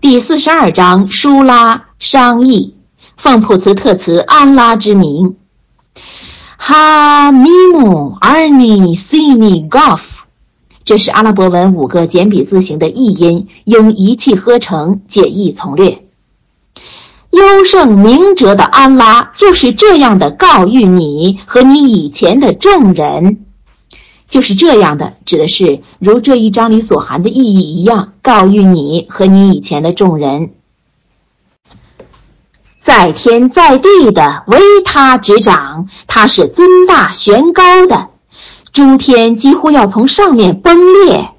第四十二章舒拉商议，奉普茨特茨安拉之名。哈米姆尔尼西尼 gof，这是阿拉伯文五个简笔字形的译音，应一气呵成，简易从略。优胜明哲的安拉就是这样的告谕你和你以前的众人。就是这样的，指的是如这一章里所含的意义一样，告谕你和你以前的众人，在天在地的唯他执掌，他是尊大悬高的，诸天几乎要从上面崩裂，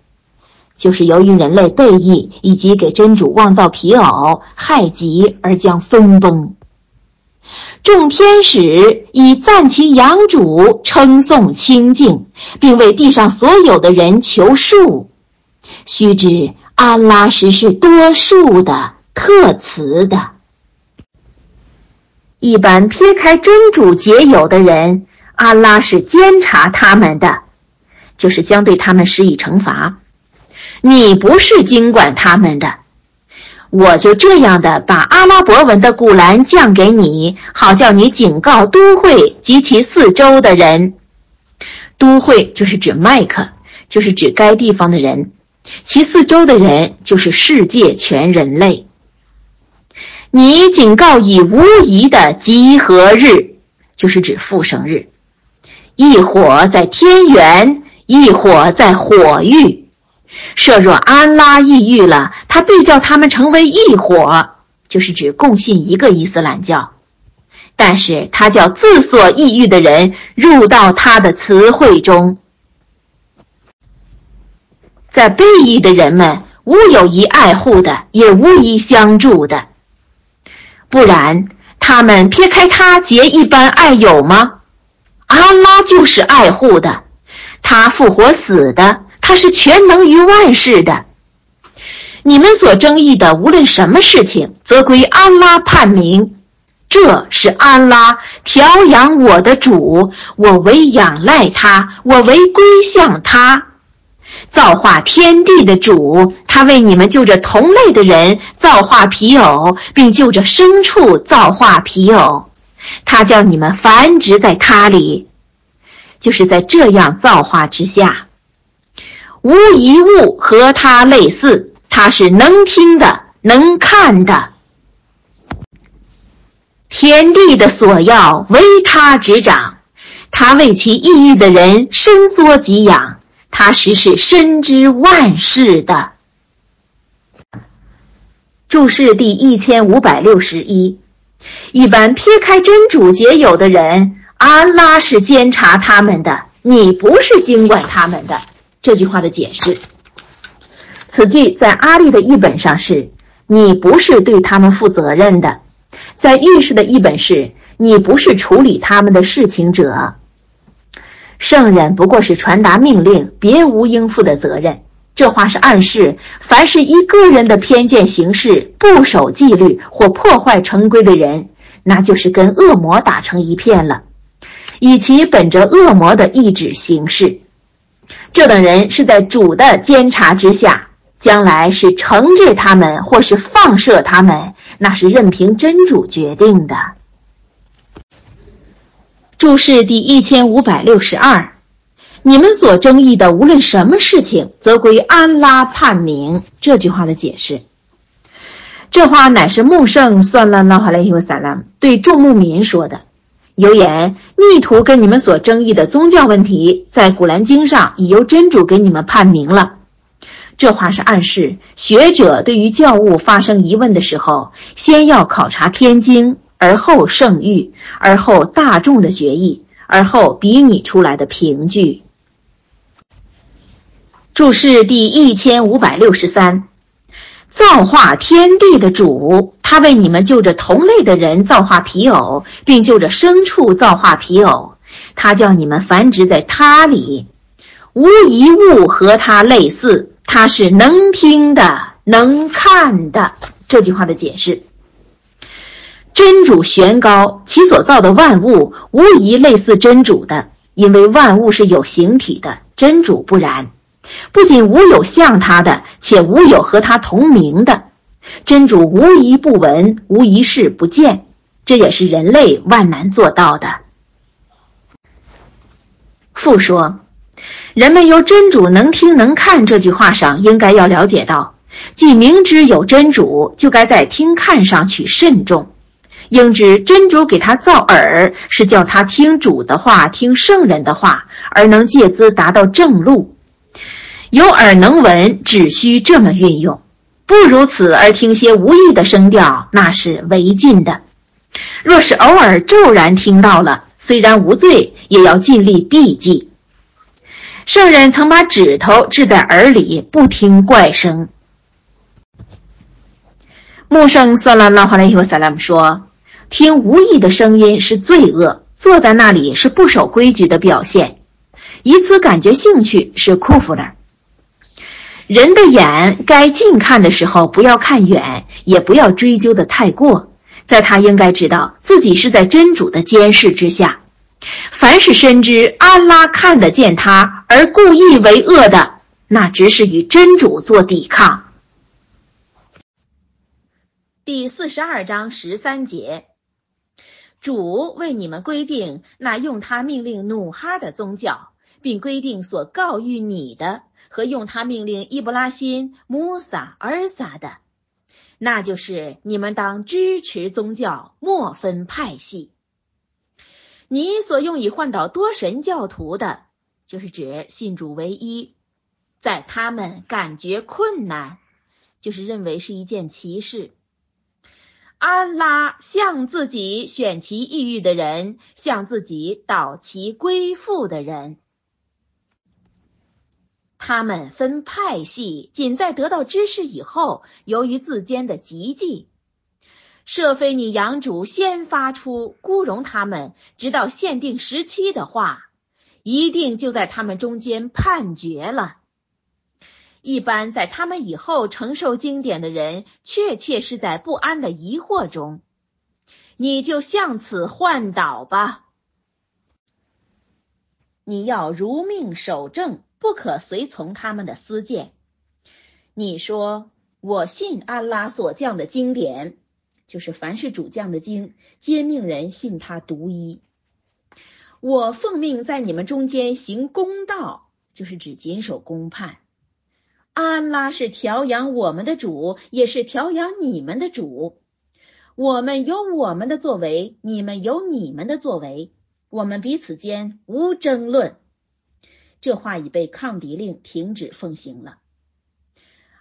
就是由于人类背义以及给真主妄造皮偶害己而将分崩。众天使以赞其养主，称颂清净，并为地上所有的人求恕。须知安拉实是多数的、特慈的。一般撇开真主结友的人，安拉是监察他们的，就是将对他们施以惩罚。你不是经管他们的。我就这样的把阿拉伯文的古兰降给你，好叫你警告都会及其四周的人。都会就是指麦克，就是指该地方的人；其四周的人就是世界全人类。你警告以无疑的集合日，就是指复生日。一火在天元，一火在火域。设若安拉抑郁了，他必叫他们成为一伙，就是指共信一个伊斯兰教。但是他叫自所抑郁的人入到他的词汇中，在背义的人们无有一爱护的，也无一相助的。不然，他们撇开他结一般爱友吗？安拉就是爱护的，他复活死的。他是全能于万事的。你们所争议的无论什么事情，则归安拉判明。这是安拉调养我的主，我唯仰赖他，我唯归向他。造化天地的主，他为你们就着同类的人造化皮偶，并就着牲畜造化皮偶。他叫你们繁殖在他里，就是在这样造化之下。无一物和他类似，他是能听的、能看的。天地的所要唯他执掌，他为其抑郁的人伸缩给养，他实是深知万事的。注释第一千五百六十一，一般撇开真主结友的人，安拉是监察他们的，你不是经管他们的。这句话的解释，此句在阿利的译本上是“你不是对他们负责任的”，在御史的译本是“你不是处理他们的事情者”。圣人不过是传达命令，别无应负的责任。这话是暗示，凡是依个人的偏见行事、不守纪律或破坏成规的人，那就是跟恶魔打成一片了，以其本着恶魔的意志行事。这等人是在主的监察之下，将来是惩治他们，或是放射他们，那是任凭真主决定的。注释第一千五百六十二，你们所争议的无论什么事情，则归安拉判明。这句话的解释，这话乃是穆圣算了那哈雷伊萨拉对众牧民说的。有言，逆徒跟你们所争议的宗教问题，在古兰经上已由真主给你们判明了。这话是暗示学者对于教务发生疑问的时候，先要考察天经，而后圣谕，而后大众的决议，而后比拟出来的凭据。注释第一千五百六十三。造化天地的主，他为你们就着同类的人造化皮偶，并就着牲畜造化皮偶。他叫你们繁殖在他里，无一物和他类似。他是能听的、能看的。这句话的解释：真主玄高，其所造的万物无疑类似真主的，因为万物是有形体的，真主不然。不仅无有像他的，且无有和他同名的，真主无一不闻，无一事不见，这也是人类万难做到的。复说，人们由“真主能听能看”这句话上，应该要了解到，既明知有真主，就该在听看上取慎重。应知真主给他造耳，是叫他听主的话，听圣人的话，而能借资达到正路。有耳能闻，只需这么运用；不如此而听些无意的声调，那是违禁的。若是偶尔骤然听到了，虽然无罪，也要尽力避忌。圣人曾把指头置在耳里，不听怪声。穆圣算拉拉哈莱伊和萨拉姆说。听无意的声音是罪恶，坐在那里是不守规矩的表现，以此感觉兴趣是库弗勒。人的眼该近看的时候不要看远，也不要追究的太过，在他应该知道自己是在真主的监视之下。凡是深知安拉看得见他而故意为恶的，那只是与真主做抵抗。第四十二章十三节。主为你们规定那用他命令努哈的宗教，并规定所告谕你的和用他命令伊布拉辛、穆萨、尔撒的，那就是你们当支持宗教，莫分派系。你所用以换导多神教徒的，就是指信主唯一，在他们感觉困难，就是认为是一件奇事。安拉向自己选其抑郁的人，向自己导其归附的人。他们分派系，仅在得到知识以后，由于自间的极忌，设非你养主先发出孤容他们，直到限定时期的话，一定就在他们中间判决了。一般在他们以后承受经典的人，确切是在不安的疑惑中，你就向此换导吧。你要如命守正，不可随从他们的私见。你说我信安拉所降的经典，就是凡是主降的经，皆命人信他独一。我奉命在你们中间行公道，就是指谨守公判。安拉是调养我们的主，也是调养你们的主。我们有我们的作为，你们有你们的作为，我们彼此间无争论。这话已被抗敌令停止奉行了。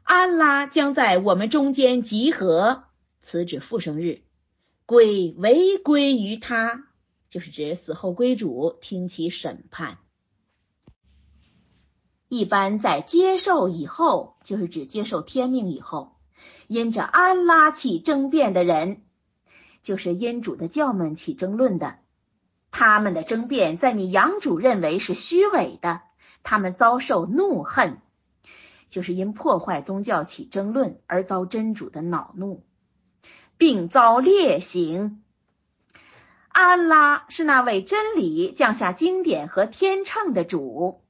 安拉将在我们中间集合，此指复生日，归为归于他，就是指死后归主，听其审判。一般在接受以后，就是指接受天命以后，因着安拉起争辩的人，就是因主的教们起争论的。他们的争辩在你养主认为是虚伪的，他们遭受怒恨，就是因破坏宗教起争论而遭真主的恼怒，并遭烈刑。安拉是那位真理降下经典和天秤的主。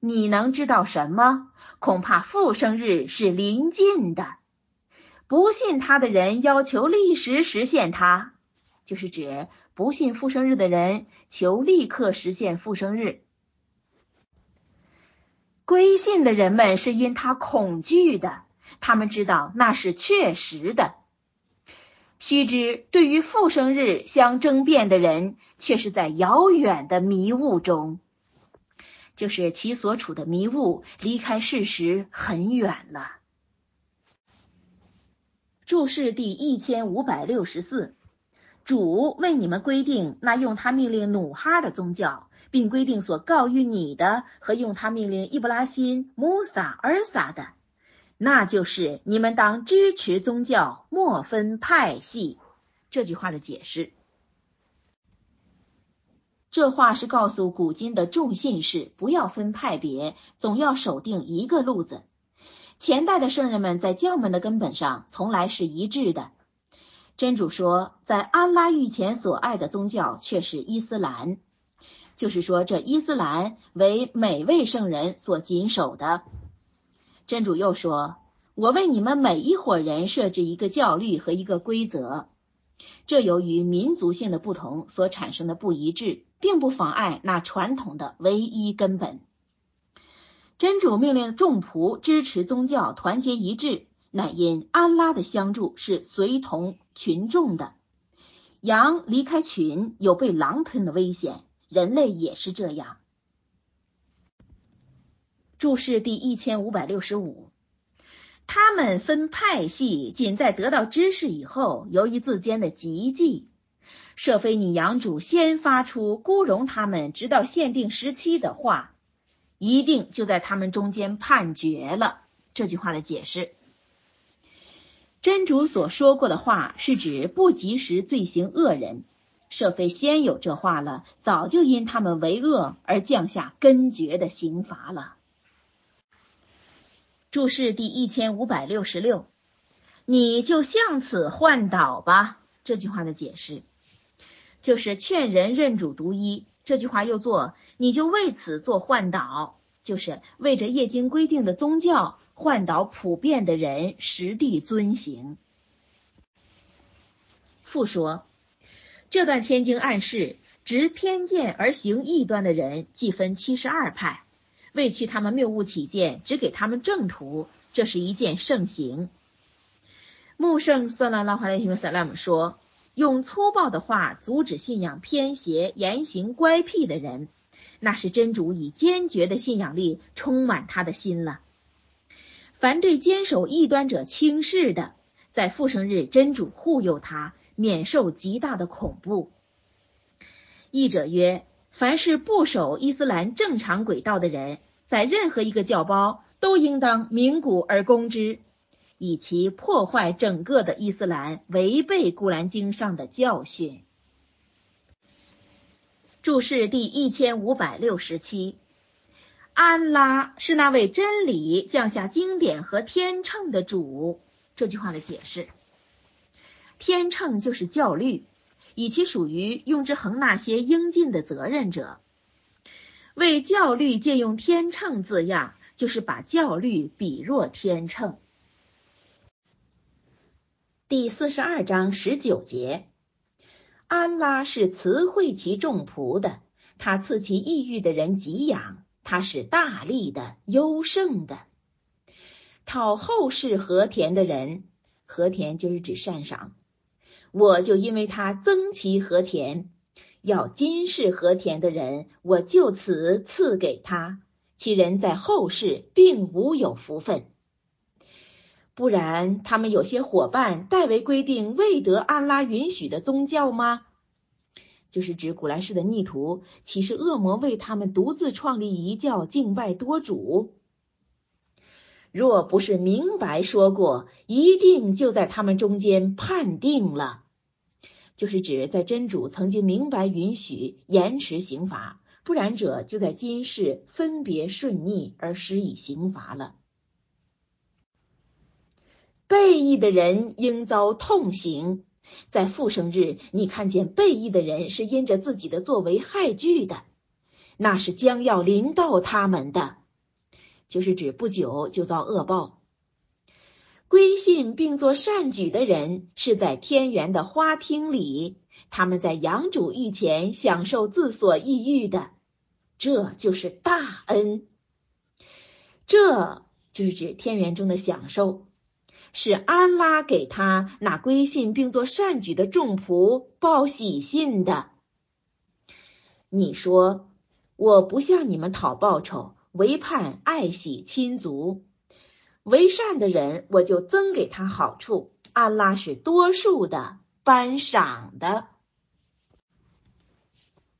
你能知道什么？恐怕复生日是临近的。不信他的人要求立时实现他，就是指不信复生日的人求立刻实现复生日。归信的人们是因他恐惧的，他们知道那是确实的。须知，对于复生日相争辩的人，却是在遥远的迷雾中。就是其所处的迷雾，离开事实很远了。注释第一千五百六十四，主为你们规定那用他命令努哈的宗教，并规定所告谕你的和用他命令伊布拉辛、穆萨、尔撒的，那就是你们当支持宗教，莫分派系。这句话的解释。这话是告诉古今的众信士，不要分派别，总要守定一个路子。前代的圣人们在教门的根本上从来是一致的。真主说，在安拉御前所爱的宗教却是伊斯兰，就是说这伊斯兰为每位圣人所谨守的。真主又说，我为你们每一伙人设置一个教律和一个规则，这由于民族性的不同所产生的不一致，并不妨碍那传统的唯一根本。真主命令众仆支持宗教，团结一致，乃因安拉的相助是随同群众的。羊离开群有被狼吞的危险，人类也是这样。注释第一千五百六十五，他们分派系仅在得到知识以后，由于自间的极忌，设非你养主先发出孤容他们直到限定时期的话，一定就在他们中间判决了。这句话的解释，真主所说过的话是指不及时罪行恶人，设非先有这话了，早就因他们为恶而降下根绝的刑罚了。注释第一千五百六十六，你就向此换导吧。这句话的解释就是劝人认主独一。这句话又做，你就为此做换导，就是为着业经规定的宗教换导普遍的人实地遵行。复说，这段天经暗示，执偏见而行异端的人，计分七十二派。为去他们谬误起见，只给他们正途，这是一件盛行。穆圣算拉拉华莱希斯拉姆说：“用粗暴的话阻止信仰偏邪、言行乖僻的人，那是真主以坚决的信仰力充满他的心了。凡对坚守异端者轻视的，在复生日真主护佑他，免受极大的恐怖。”译者曰。凡是不守伊斯兰正常轨道的人，在任何一个教包都应当鸣鼓而攻之，以其破坏整个的伊斯兰，违背古兰经上的教训。注释第一千五百六十七：安拉是那位真理降下经典和天秤的主。这句话的解释：天秤就是教律。以其属于用之衡那些应尽的责任者，为教律借用天秤字样，就是把教律比若天秤。第四十二章十九节，安拉是慈惠其众仆的，他赐其抑郁的人给养，他是大力的、优胜的，讨后世和田的人，和田就是指善赏。我就因为他增其和田，要今世和田的人，我就此赐给他，其人在后世并无有福分。不然，他们有些伙伴代为规定未得安拉允许的宗教吗？就是指古来世的逆徒，岂是恶魔为他们独自创立一教，敬拜多主？若不是明白说过，一定就在他们中间判定了，就是指在真主曾经明白允许延迟刑罚，不然者就在今世分别顺逆而施以刑罚了。背义的人应遭痛刑，在复生日，你看见背义的人是因着自己的作为害惧的，那是将要临到他们的。就是指不久就遭恶报。归信并做善举的人，是在天园的花厅里，他们在养主御前享受自所抑郁的，这就是大恩。这就是指天园中的享受，是安拉给他那归信并做善举的众仆报喜信的。你说我不向你们讨报酬。唯盼爱喜亲族，为善的人，我就增给他好处。安拉是多数的颁赏的，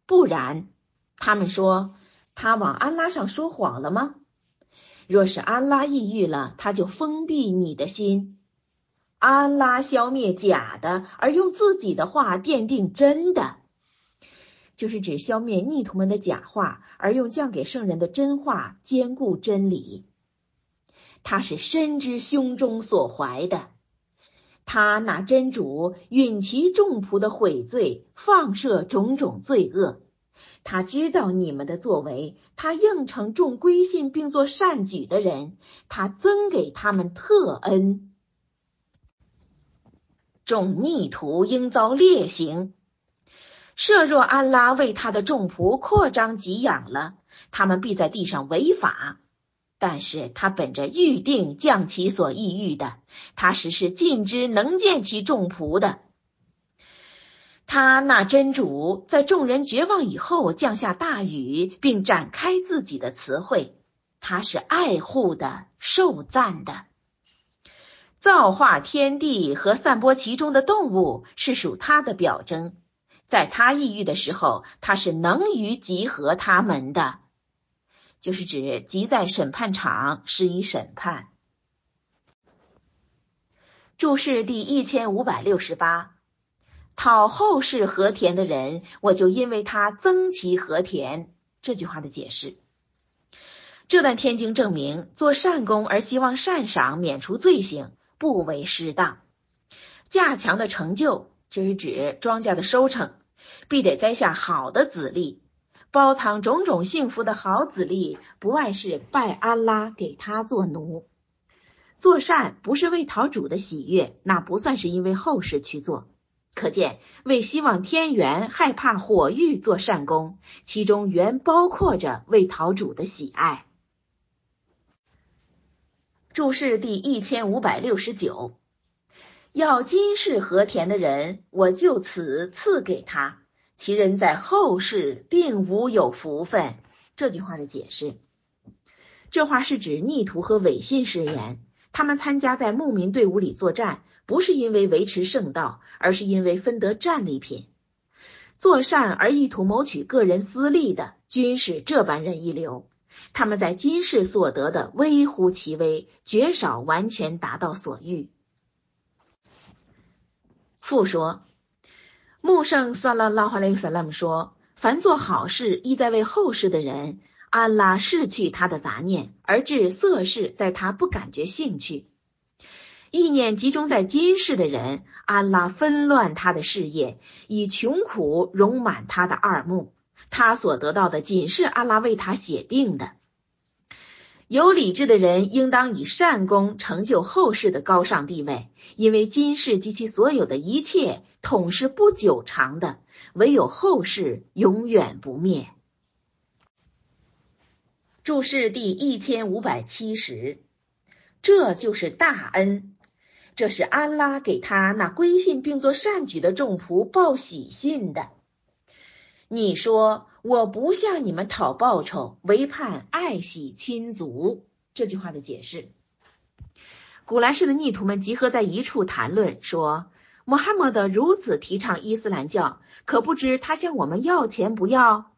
不然，他们说他往安拉上说谎了吗？若是安拉抑郁了，他就封闭你的心。安拉消灭假的，而用自己的话奠定真的。就是指消灭逆徒们的假话，而用降给圣人的真话兼顾真理。他是深知胸中所怀的，他那真主允其众仆的悔罪，放射种种罪恶，他知道你们的作为，他应承众归信并做善举的人，他增给他们特恩。众逆徒应遭烈刑。设若安拉为他的众仆扩张给养了，他们必在地上违法。但是他本着预定降其所抑郁的，他实是尽知能见其众仆的。他那真主在众人绝望以后降下大雨，并展开自己的词汇，他是爱护的、受赞的。造化天地和散播其中的动物是属他的表征，在他抑郁的时候，他是能于集合他们的，就是指集在审判场施以审判。注释第一千五百六十八。讨后世和田的人，我就因为他增其和田。这句话的解释，这段天经证明，做善功而希望善赏免除罪行，不为失当。加强的成就，就是指庄稼的收成，必得栽下好的子粒，包藏种种幸福的好子粒，不外是拜安拉给他做奴。做善不是为讨主的喜悦，那不算是因为后世去做。可见，为希望天元、害怕火狱做善功，其中原包括着为陶主的喜爱。注释第一千五百六十九：要今世和田的人，我就此赐给他；其人在后世并无有福分。这句话的解释，这话是指逆徒和伪信誓言。他们参加在牧民队伍里作战，不是因为维持圣道，而是因为分得战利品。做善而意图谋取个人私利的，均是这般人一流。他们在今世所得的微乎其微，绝少完全达到所欲。父说，穆圣算了拉哈雷萨拉姆说：凡做好事，意在为后世的人。安拉逝去他的杂念，而致色事在他不感觉兴趣；意念集中在今世的人，安拉纷乱他的事业，以穷苦容满他的二目。他所得到的仅是安拉为他写定的。有理智的人应当以善功成就后世的高尚地位，因为今世及其所有的一切统是不久长的，唯有后世永远不灭。注释第一千五百七十，这就是大恩，这是安拉给他那归信并做善举的众仆报喜信的。你说我不向你们讨报酬，唯盼爱喜亲族。这句话的解释，古兰氏的逆徒们集合在一处谈论，说穆罕默德如此提倡伊斯兰教，可不知他向我们要钱不要？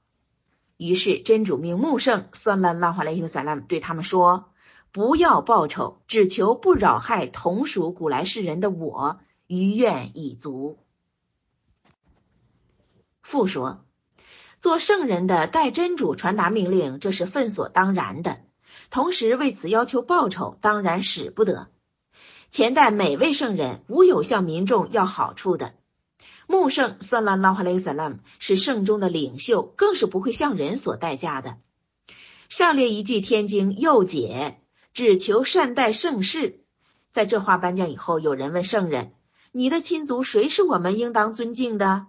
于是真主命穆圣算了拉华莱尤萨拉姆对他们说：“不要报酬，只求不扰害同属古来世人的我，余愿已足。”复说：“做圣人的代真主传达命令，这是分所当然的。同时为此要求报酬，当然使不得。前代每位圣人无有向民众要好处的。”穆圣算拉拉哈雷萨拉姆是圣中的领袖，更是不会向人所代价的。上列一句天经又解，只求善待圣事。在这话颁奖以后，有人问圣人：“你的亲族谁是我们应当尊敬的？”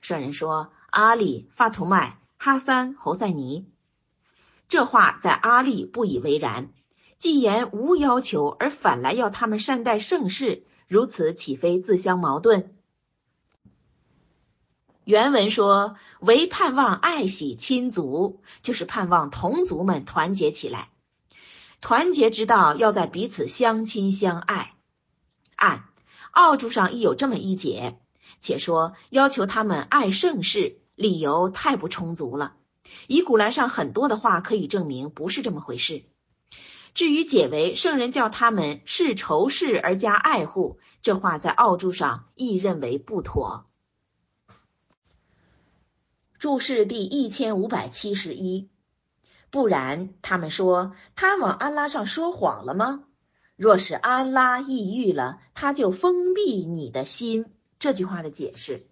圣人说：“阿里、法图麦、哈三、侯赛尼。”这话在阿里不以为然，既言无要求，而反来要他们善待圣事，如此岂非自相矛盾？原文说：“唯盼望爱惜亲族，就是盼望同族们团结起来。团结之道，要在彼此相亲相爱。按奥注上亦有这么一解。且说要求他们爱盛世，理由太不充足了。以古兰上很多的话可以证明不是这么回事。至于解为圣人叫他们视仇视而加爱护，这话在奥注上亦认为不妥。”注释第一千五百七十一，不然，他们说他往安拉上说谎了吗？若是安拉抑郁了，他就封闭你的心。这句话的解释，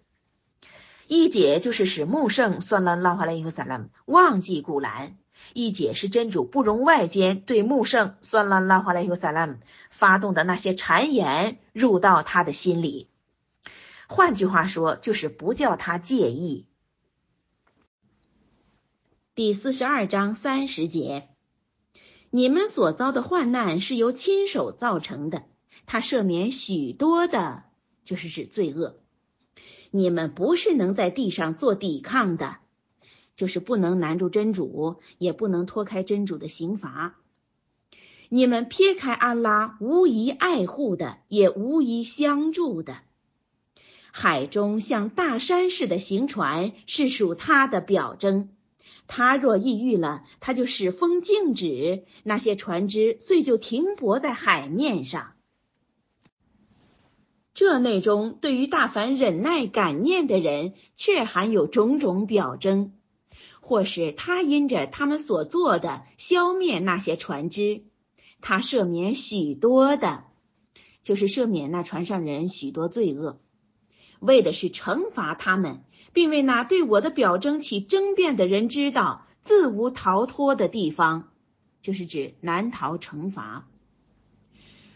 一解就是使穆圣算拉拉华莱伊和萨拉姆忘记古兰；一解是真主不容外间对穆圣算拉拉华莱伊和萨拉姆发动的那些谗言入到他的心里。换句话说，就是不叫他介意。第四十二章三十节，你们所遭的患难是由亲手造成的，他赦免许多的，就是指罪恶。你们不是能在地上做抵抗的，就是不能难住真主，也不能脱开真主的刑罚。你们撇开安拉，无疑爱护的，也无疑相助的。海中像大山似的行船，是属他的表征。他若抑郁了，他就使风静止，那些船只遂就停泊在海面上。这内中对于大凡忍耐感念的人，却含有种种表征，或是他因着他们所做的消灭那些船只，他赦免许多的，就是赦免那船上人许多罪恶，为的是惩罚他们。并为那对我的表征起争辩的人知道，自无逃脱的地方，就是指难逃惩罚。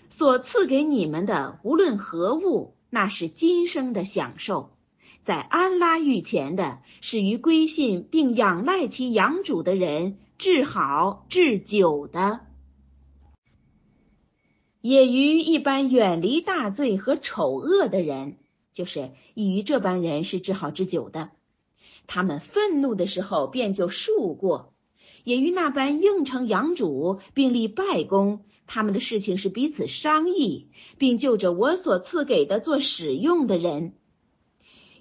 所赐给你们的无论何物，那是今生的享受，在安拉御前的，是于归信并仰赖其养主的人治好治久的，也于一般远离大罪和丑恶的人。就是以于这般人是治好之久的，他们愤怒的时候便就恕过；也于那般应承养主并立拜功，他们的事情是彼此商议，并就着我所赐给的做使用的人；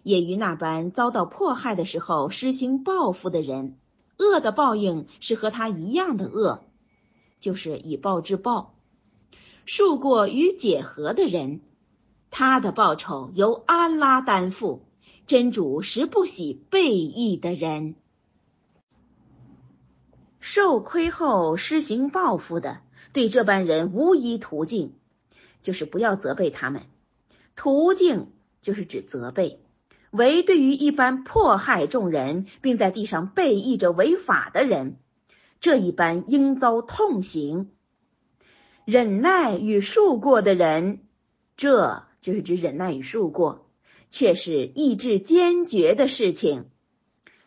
也于那般遭到迫害的时候施行报复的人，恶的报应是和他一样的恶，就是以暴制暴；恕过与解和的人。他的报酬由安拉担负，真主实不喜背义的人。受亏后施行报复的，对这般人无一途径，就是不要责备他们。途径就是指责备，唯对于一般迫害众人，并在地上背义着违法的人，这一般应遭痛刑。忍耐与恕过的人，这。就是指忍耐与受过，却是意志坚决的事情；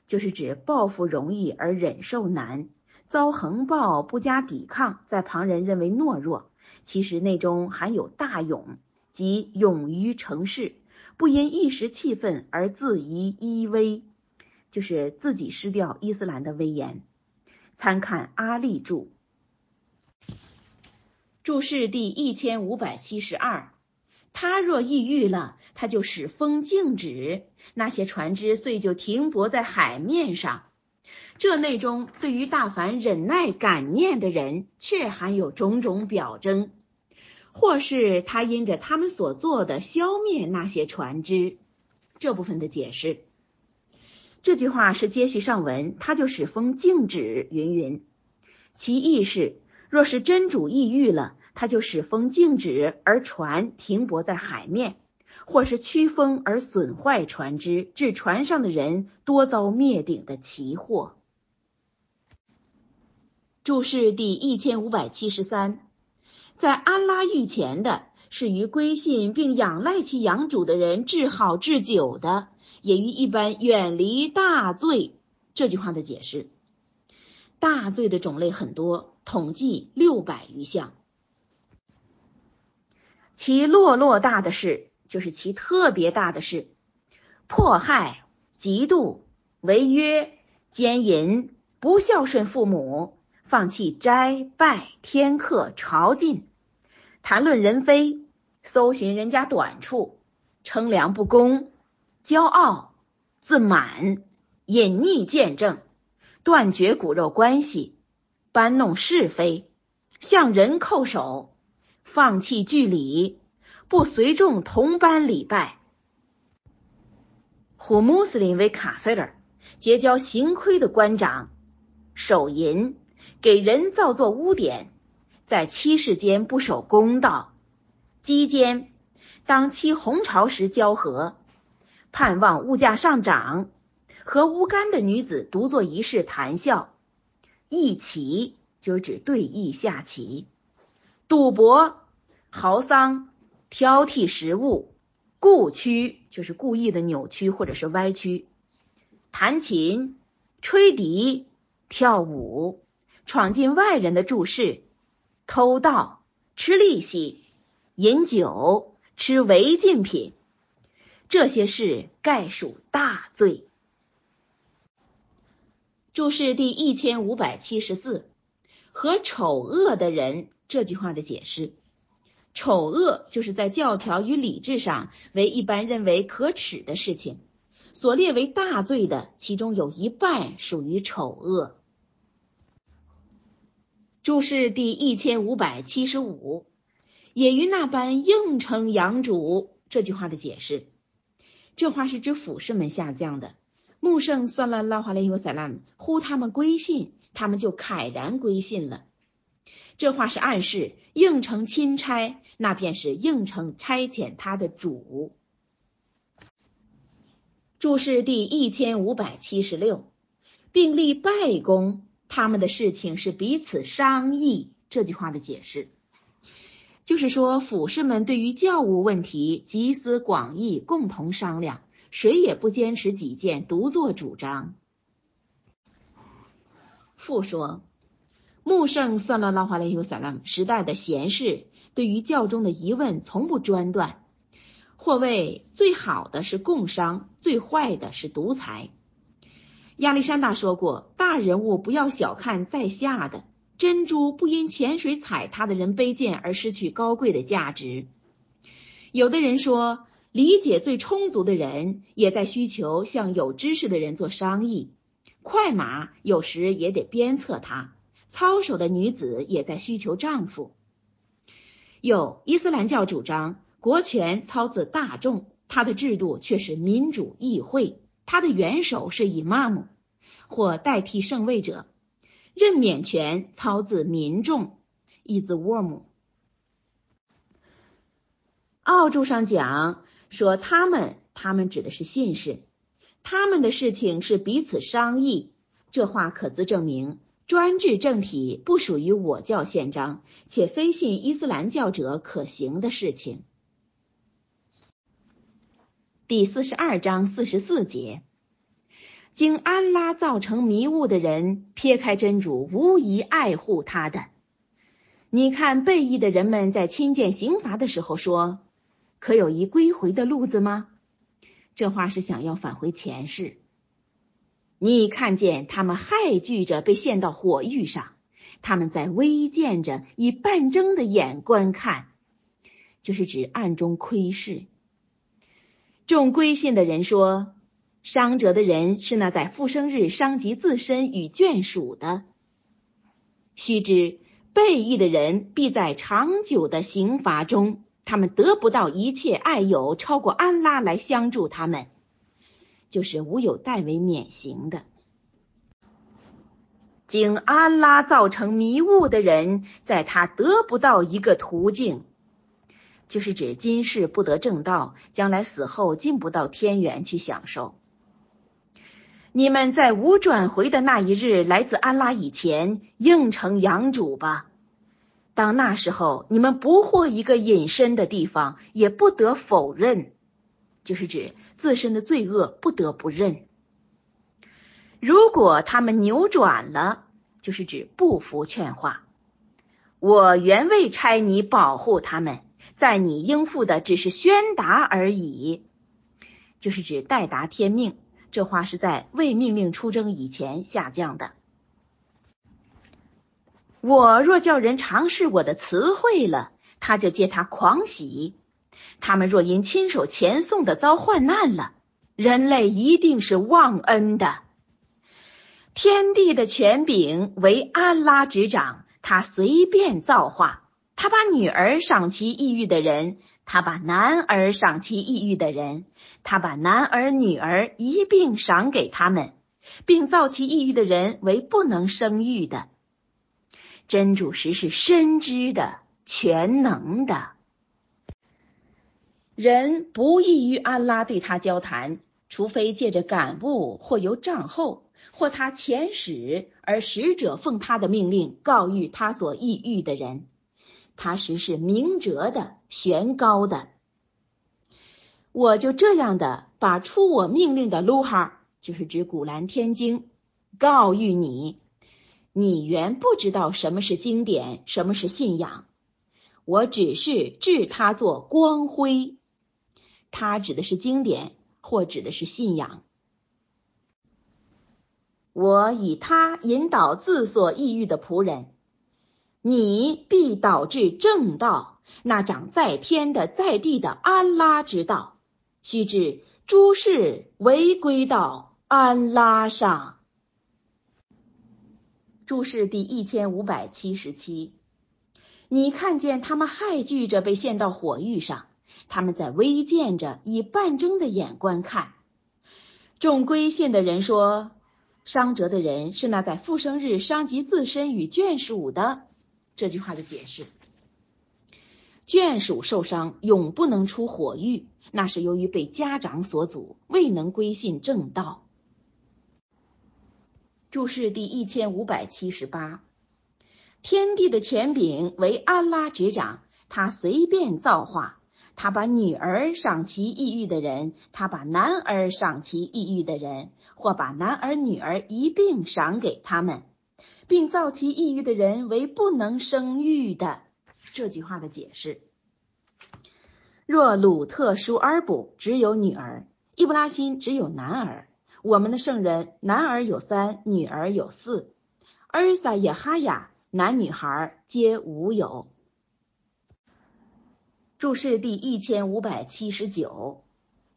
就是指报复容易而忍受难，遭横暴不加抵抗，在旁人认为懦弱，其实内中含有大勇，即勇于成事，不因一时气愤而自疑依威，就是自己失掉伊斯兰的威严。参看阿利注，注释第一千五百七十二。他若抑郁了，他就使风静止，那些船只遂就停泊在海面上。这内中对于大凡忍耐感念的人，却含有种种表征，或是他因着他们所做的消灭那些船只。这部分的解释，这句话是接续上文，他就使风静止，云云。其意是，若是真主抑郁了。他就使风静止，而船停泊在海面，或是驱风而损坏船只，致船上的人多遭灭顶的奇祸。注释第一千五百七十三，在安拉御前的是于归信并仰赖其养主的人治好治久的，也于一般远离大罪。这句话的解释，大罪的种类很多，统计六百余项。其落落大的事，就是其特别大的事：迫害、嫉妒、违约、奸淫、不孝顺父母、放弃斋拜、天客、朝觐、谈论人非、搜寻人家短处、称量不公、骄傲、自满、隐匿见证、断绝骨肉关系、搬弄是非、向人叩首。放弃距礼，不随众同班礼拜。呼穆斯林为卡菲尔，结交行亏的官长，手淫，给人造作污点，在七世间不守公道，鸡奸，当期红朝时交合，盼望物价上涨，和无干的女子独坐一室谈笑，弈棋就指对弈下棋，赌博、豪丧、挑剔食物、故曲就是故意的扭曲或者是歪曲，弹琴、吹笛、跳舞，闯进外人的住室，偷盗、吃利息、饮酒、吃违禁品。这些事概属大罪。注释第一千五百七十四和丑恶的人这句话的解释：丑恶就是在教条与理智上为一般认为可耻的事情，所列为大罪的，其中有一半属于丑恶。注释第一千五百七十五也于那般应承养主这句话的解释。这话是指俯视们下降的，穆圣算拉拉华雷尤塞拉呼他们归信，他们就慨然归信了。这话是暗示应承钦差，那便是应承差遣他的主。注释第一千五百七十六，并立拜功，他们的事情是彼此商议。这句话的解释。就是说，府士们对于教务问题集思广益，共同商量，谁也不坚持己见，独作主张。复说，穆圣算了拉华雷尤萨拉姆时代的贤士，对于教中的疑问从不专断，或谓最好的是共商，最坏的是独裁。亚历山大说过，大人物不要小看在下的。珍珠不因潜水踩它的人卑贱而失去高贵的价值。有的人说，理解最充足的人也在需求向有知识的人做商议。快马有时也得鞭策他，操守的女子也在需求丈夫。有伊斯兰教主张国权操自大众，他的制度却是民主议会，他的元首是以妈姆或代替圣位者。任免权操自民众，is warm。奥注上讲说他们，他们指的是信士，他们的事情是彼此商议。这话可自证明，专制政体不属于我教宪章，且非信伊斯兰教者可行的事情。第四十二章四十四节。经安拉造成迷雾的人，撇开真主，无疑爱护他的。你看背义的人们在亲见刑罚的时候说：“可有一归回的路子吗？”这话是想要返回前世。你看见他们害惧着被陷到火狱上，他们在微见着，以半睁的眼观看，就是指暗中窥视。众归信的人说。伤者的人是那在复生日伤及自身与眷属的。须知背义的人必在长久的刑罚中，他们得不到一切爱友超过安拉来相助他们，就是无有代为免刑的。经安拉造成迷雾的人，在他得不到一个途径，就是指今世不得正道，将来死后进不到天元去享受。你们在无转回的那一日来自安拉以前应承养主吧。当那时候，你们不获一个隐身的地方，也不得否认，就是指自身的罪恶不得不认。如果他们扭转了，就是指不服劝化。我原未差你保护他们，在你应付的只是宣达而已，就是指代达天命。这话是在未命令出征以前下降的。我若叫人尝试我的词汇了，他就借他狂喜；他们若因亲手前送的遭患难了，人类一定是忘恩的。天地的权柄为安拉执掌，他随便造化，他把女儿赏其抑郁的人。他把男儿赏其抑郁的人，他把男儿女儿一并赏给他们，并造其抑郁的人为不能生育的。真主实是深知的、全能的。人不易于安拉对他交谈，除非借着感悟或由帐后，或他前使而使者奉他的命令告谕他所抑郁的人，他实是明哲的、玄高的。我就这样的把出我命令的卢哈，就是指古兰天经，告谕你。你原不知道什么是经典，什么是信仰。我只是置他作光辉，它指的是经典，或指的是信仰。我以它引导自所抑郁的仆人，你必导致正道，那长在天的在地的安拉之道。须知诸事违归到安拉上。注释第一千五百七十七，你看见他们害惧着被献到火狱上，他们在微见着，以半睁的眼观看。众归信的人说，伤折的人是那在复生日伤及自身与眷属的。这句话的解释：眷属受伤，永不能出火狱，那是由于被家长所阻，未能归信正道。注释第一千五百七十八，天地的权柄为安拉执掌，他随便造化，他把女儿赏其抑郁的人，他把男儿赏其抑郁的人，或把男儿女儿一并赏给他们，并造其抑郁的人为不能生育的。这句话的解释：若鲁特舒尔卜只有女儿，伊布拉辛只有男儿。我们的圣人，男儿有三，女儿有四。尔撒耶哈雅，男女孩皆无有。注释第一千五百七十九，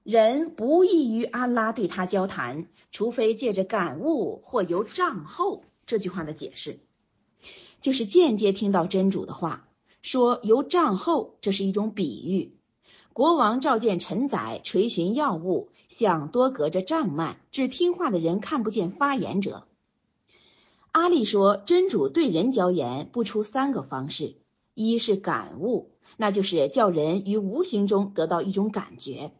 人不易于安拉对他交谈，除非借着感悟或由帐后。这句话的解释，就是间接听到真主的话，说由帐后，这是一种比喻。国王召见臣宰，垂询要务。想多隔着帐幔，只听话的人看不见发言者。阿丽说：“真主对人教言不出三个方式：一是感悟，那就是叫人于无形中得到一种感觉；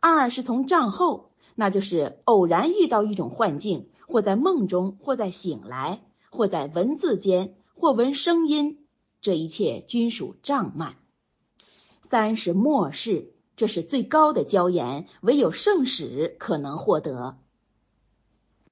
二是从帐后，那就是偶然遇到一种幻境，或在梦中，或在醒来，或在文字间，或闻声音，这一切均属帐幔；三是末世。”这是最高的教言，唯有圣使可能获得。